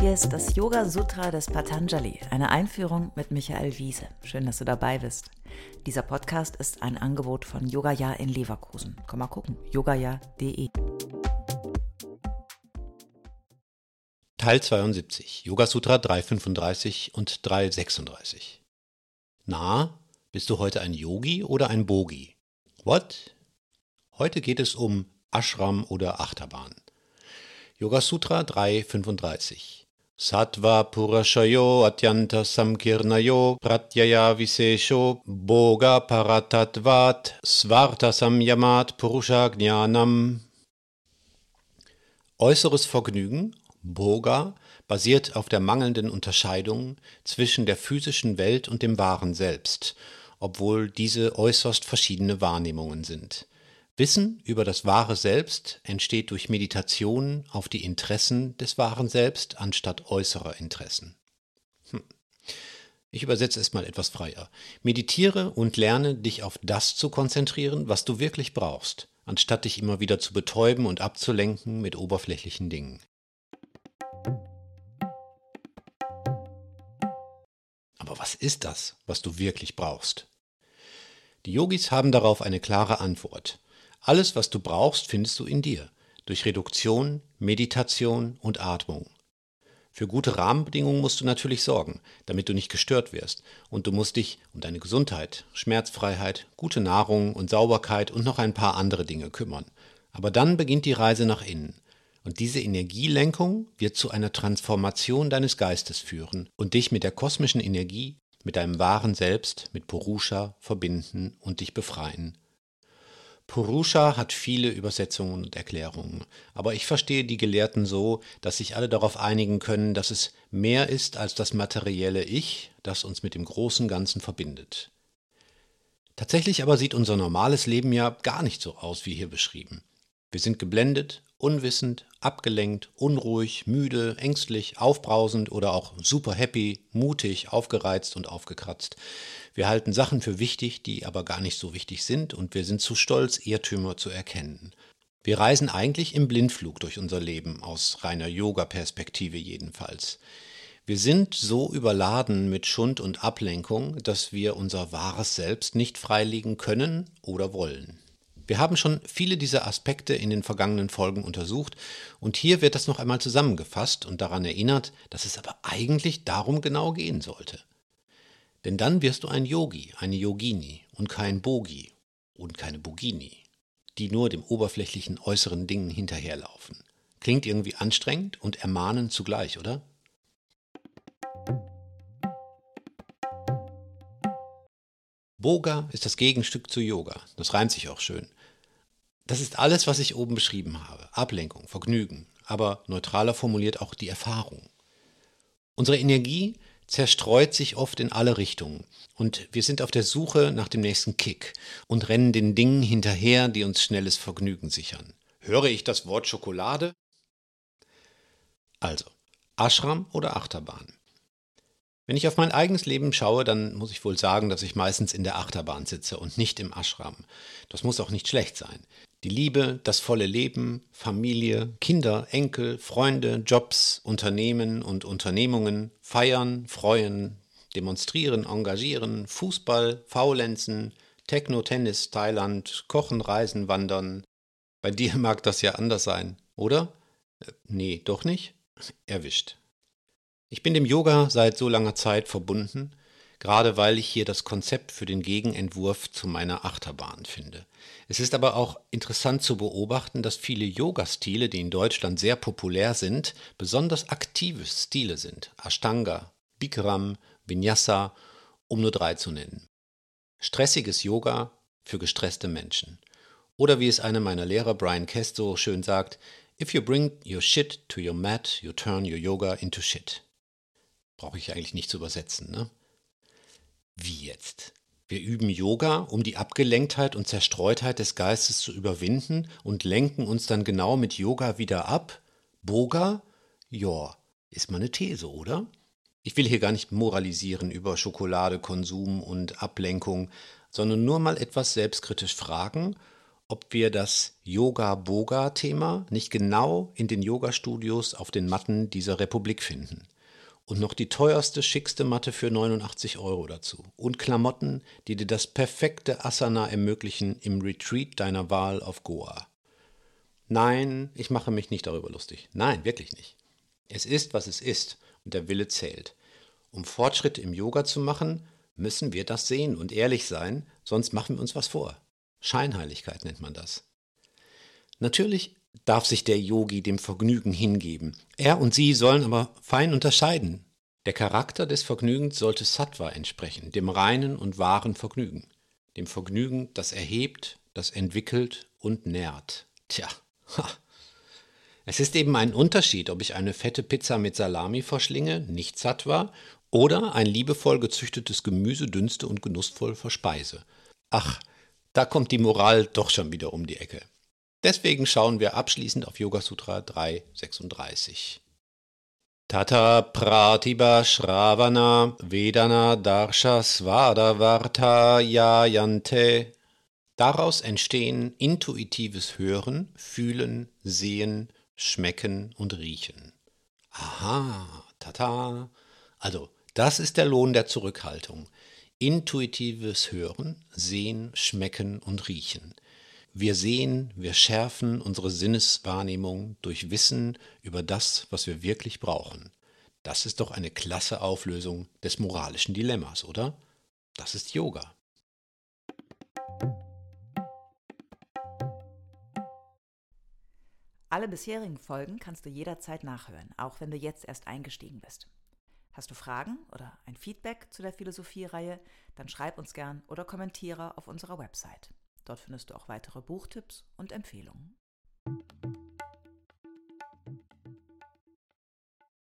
Hier ist das Yoga Sutra des Patanjali, eine Einführung mit Michael Wiese. Schön, dass du dabei bist. Dieser Podcast ist ein Angebot von Yogaya in Leverkusen. Komm mal gucken, yogaya.de. Teil 72, Yoga Sutra 335 und 336. Na, bist du heute ein Yogi oder ein Bogi? What? Heute geht es um Ashram oder Achterbahn. Yoga Sutra 335. Sattva Purashayo Atyanta Samkirnayo Pratyaya Visesho Boga Paratatvat Svarta Samyamat Purusha Jnanam Äußeres Vergnügen, Boga, basiert auf der mangelnden Unterscheidung zwischen der physischen Welt und dem wahren Selbst, obwohl diese äußerst verschiedene Wahrnehmungen sind. Wissen über das wahre Selbst entsteht durch Meditation auf die Interessen des wahren Selbst anstatt äußerer Interessen. Hm. Ich übersetze es mal etwas freier. Meditiere und lerne dich auf das zu konzentrieren, was du wirklich brauchst, anstatt dich immer wieder zu betäuben und abzulenken mit oberflächlichen Dingen. Aber was ist das, was du wirklich brauchst? Die Yogis haben darauf eine klare Antwort. Alles, was du brauchst, findest du in dir, durch Reduktion, Meditation und Atmung. Für gute Rahmenbedingungen musst du natürlich sorgen, damit du nicht gestört wirst, und du musst dich um deine Gesundheit, Schmerzfreiheit, gute Nahrung und Sauberkeit und noch ein paar andere Dinge kümmern. Aber dann beginnt die Reise nach innen, und diese Energielenkung wird zu einer Transformation deines Geistes führen und dich mit der kosmischen Energie, mit deinem wahren Selbst, mit Purusha verbinden und dich befreien Purusha hat viele Übersetzungen und Erklärungen, aber ich verstehe die Gelehrten so, dass sich alle darauf einigen können, dass es mehr ist als das materielle Ich, das uns mit dem großen Ganzen verbindet. Tatsächlich aber sieht unser normales Leben ja gar nicht so aus wie hier beschrieben. Wir sind geblendet, unwissend, abgelenkt, unruhig, müde, ängstlich, aufbrausend oder auch super happy, mutig, aufgereizt und aufgekratzt. Wir halten Sachen für wichtig, die aber gar nicht so wichtig sind und wir sind zu stolz, Irrtümer zu erkennen. Wir reisen eigentlich im Blindflug durch unser Leben, aus reiner Yoga-Perspektive jedenfalls. Wir sind so überladen mit Schund und Ablenkung, dass wir unser wahres Selbst nicht freilegen können oder wollen. Wir haben schon viele dieser Aspekte in den vergangenen Folgen untersucht und hier wird das noch einmal zusammengefasst und daran erinnert, dass es aber eigentlich darum genau gehen sollte. Denn dann wirst du ein Yogi, eine Yogini und kein Bogi und keine Bogini, die nur dem oberflächlichen äußeren Dingen hinterherlaufen. Klingt irgendwie anstrengend und ermahnend zugleich, oder? Boga ist das Gegenstück zu Yoga. Das reimt sich auch schön. Das ist alles, was ich oben beschrieben habe. Ablenkung, Vergnügen, aber neutraler formuliert auch die Erfahrung. Unsere Energie zerstreut sich oft in alle Richtungen und wir sind auf der Suche nach dem nächsten Kick und rennen den Dingen hinterher, die uns schnelles Vergnügen sichern. Höre ich das Wort Schokolade? Also, Ashram oder Achterbahn? Wenn ich auf mein eigenes Leben schaue, dann muss ich wohl sagen, dass ich meistens in der Achterbahn sitze und nicht im Ashram. Das muss auch nicht schlecht sein. Die Liebe, das volle Leben, Familie, Kinder, Enkel, Freunde, Jobs, Unternehmen und Unternehmungen, feiern, freuen, demonstrieren, engagieren, Fußball, Faulenzen, Techno, Tennis, Thailand, Kochen, Reisen, Wandern. Bei dir mag das ja anders sein, oder? Äh, nee, doch nicht? Erwischt. Ich bin dem Yoga seit so langer Zeit verbunden, gerade weil ich hier das Konzept für den Gegenentwurf zu meiner Achterbahn finde. Es ist aber auch interessant zu beobachten, dass viele Yoga-Stile, die in Deutschland sehr populär sind, besonders aktive Stile sind. Ashtanga, Bikram, Vinyasa, um nur drei zu nennen. Stressiges Yoga für gestresste Menschen. Oder wie es einer meiner Lehrer Brian Kest so schön sagt, If you bring your shit to your mat, you turn your yoga into shit. Brauche ich eigentlich nicht zu übersetzen, ne? Jetzt? Wir üben Yoga, um die Abgelenktheit und Zerstreutheit des Geistes zu überwinden und lenken uns dann genau mit Yoga wieder ab? Boga? Ja, ist mal eine These, oder? Ich will hier gar nicht moralisieren über Schokoladekonsum und Ablenkung, sondern nur mal etwas selbstkritisch fragen, ob wir das Yoga-Boga-Thema nicht genau in den Yoga-Studios auf den Matten dieser Republik finden. Und noch die teuerste, schickste Matte für 89 Euro dazu. Und Klamotten, die dir das perfekte Asana ermöglichen im Retreat deiner Wahl auf Goa. Nein, ich mache mich nicht darüber lustig. Nein, wirklich nicht. Es ist, was es ist und der Wille zählt. Um Fortschritte im Yoga zu machen, müssen wir das sehen und ehrlich sein, sonst machen wir uns was vor. Scheinheiligkeit nennt man das. Natürlich darf sich der Yogi dem Vergnügen hingeben. Er und sie sollen aber fein unterscheiden. Der Charakter des Vergnügens sollte Sattva entsprechen, dem reinen und wahren Vergnügen. Dem Vergnügen, das erhebt, das entwickelt und nährt. Tja, ha. Es ist eben ein Unterschied, ob ich eine fette Pizza mit Salami verschlinge, nicht Sattva, oder ein liebevoll gezüchtetes Gemüse dünste und genussvoll verspeise. Ach, da kommt die Moral doch schon wieder um die Ecke. Deswegen schauen wir abschließend auf Yoga Sutra 336. Tata Pratiba Shravana Vedana Darsha Svada Varta Yayante. Daraus entstehen intuitives Hören, Fühlen, Sehen, Schmecken und Riechen. Aha, tata. Also, das ist der Lohn der Zurückhaltung. Intuitives Hören, Sehen, Schmecken und Riechen. Wir sehen, wir schärfen unsere Sinneswahrnehmung durch Wissen über das, was wir wirklich brauchen. Das ist doch eine klasse Auflösung des moralischen Dilemmas, oder? Das ist Yoga. Alle bisherigen Folgen kannst du jederzeit nachhören, auch wenn du jetzt erst eingestiegen bist. Hast du Fragen oder ein Feedback zu der Philosophie-Reihe, dann schreib uns gern oder kommentiere auf unserer Website. Dort findest du auch weitere Buchtipps und Empfehlungen.